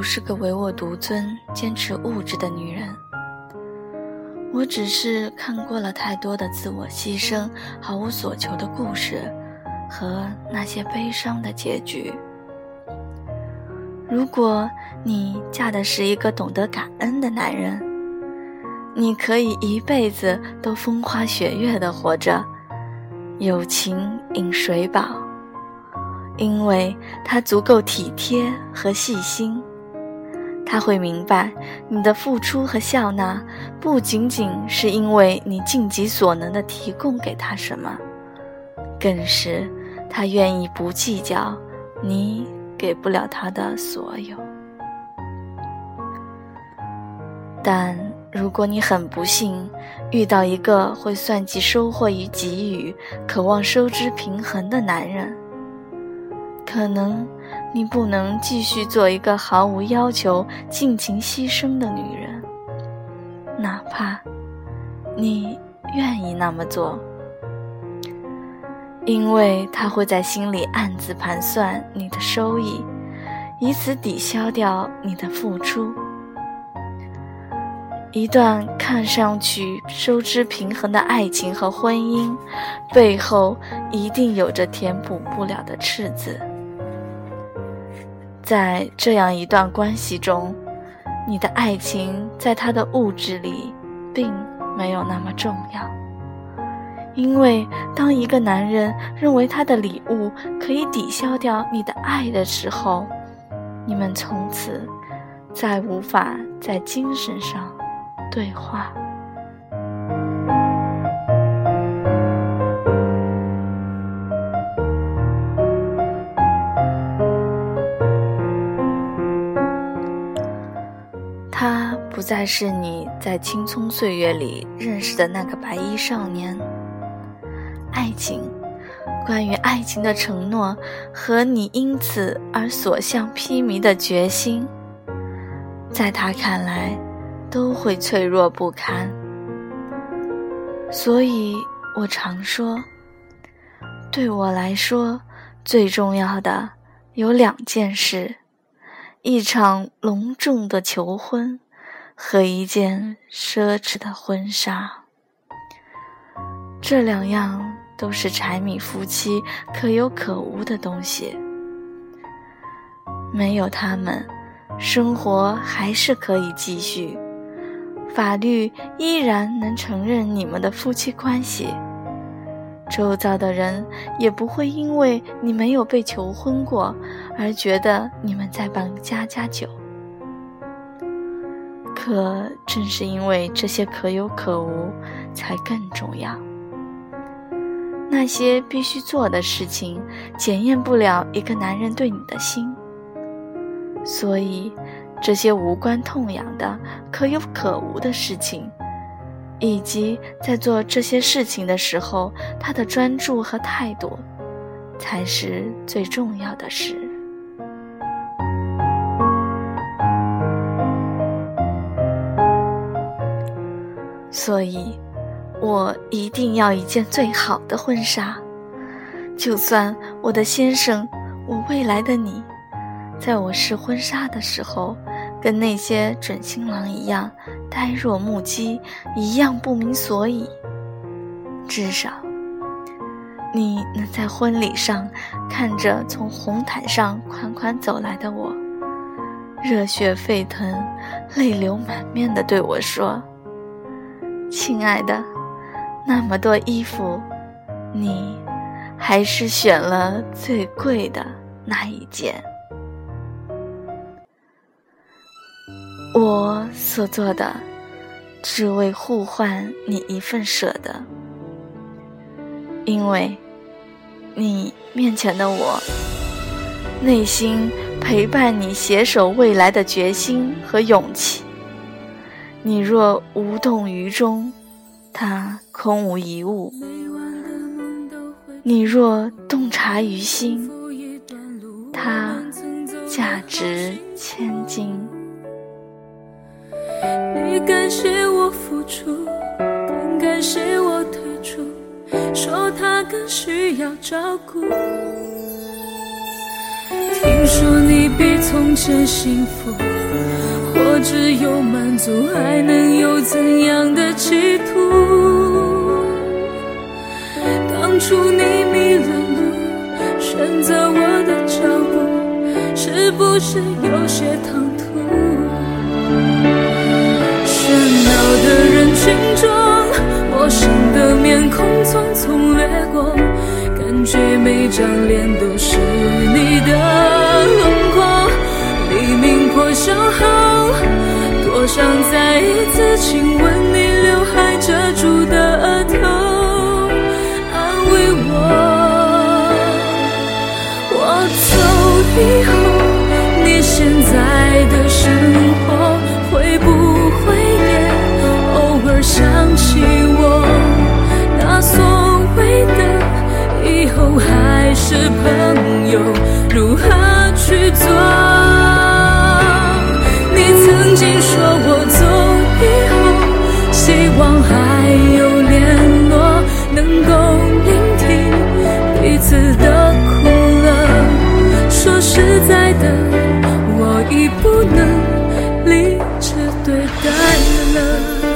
不是个唯我独尊、坚持物质的女人。我只是看过了太多的自我牺牲、毫无所求的故事，和那些悲伤的结局。如果你嫁的是一个懂得感恩的男人，你可以一辈子都风花雪月的活着，有情饮水饱，因为他足够体贴和细心。他会明白，你的付出和笑纳不仅仅是因为你尽己所能的提供给他什么，更是他愿意不计较你给不了他的所有。但如果你很不幸遇到一个会算计收获与给予、渴望收支平衡的男人，可能。你不能继续做一个毫无要求、尽情牺牲的女人，哪怕你愿意那么做，因为他会在心里暗自盘算你的收益，以此抵消掉你的付出。一段看上去收支平衡的爱情和婚姻，背后一定有着填补不了的赤字。在这样一段关系中，你的爱情在他的物质里并没有那么重要，因为当一个男人认为他的礼物可以抵消掉你的爱的时候，你们从此再无法在精神上对话。再是你在青葱岁月里认识的那个白衣少年。爱情，关于爱情的承诺和你因此而所向披靡的决心，在他看来都会脆弱不堪。所以我常说，对我来说最重要的有两件事：一场隆重的求婚。和一件奢侈的婚纱，这两样都是柴米夫妻可有可无的东西。没有他们，生活还是可以继续，法律依然能承认你们的夫妻关系，周遭的人也不会因为你没有被求婚过而觉得你们在办家家酒。可正是因为这些可有可无，才更重要。那些必须做的事情，检验不了一个男人对你的心。所以，这些无关痛痒的可有可无的事情，以及在做这些事情的时候，他的专注和态度，才是最重要的事。所以，我一定要一件最好的婚纱。就算我的先生，我未来的你，在我试婚纱的时候，跟那些准新郎一样呆若木鸡，一样不明所以。至少，你能在婚礼上看着从红毯上款款走来的我，热血沸腾、泪流满面地对我说。亲爱的，那么多衣服，你还是选了最贵的那一件。我所做的，只为互换你一份舍得，因为你面前的我，内心陪伴你携手未来的决心和勇气。你若无动于衷，它空无一物；你若洞察于心，它价值千金。你感谢我付出，更感谢我退出，说他更需要照顾。听说你。比从前幸福，有满足，还能有怎样的企图？当初你迷了路，选择我的脚步，是不是有些唐突？喧闹的人群中，陌生的面孔匆匆掠过，感觉每张脸都是你的轮廓。黎明破晓后，想再一次亲吻你刘海遮住的额头，安慰我。我走以后，在的，我已不能理智对待了。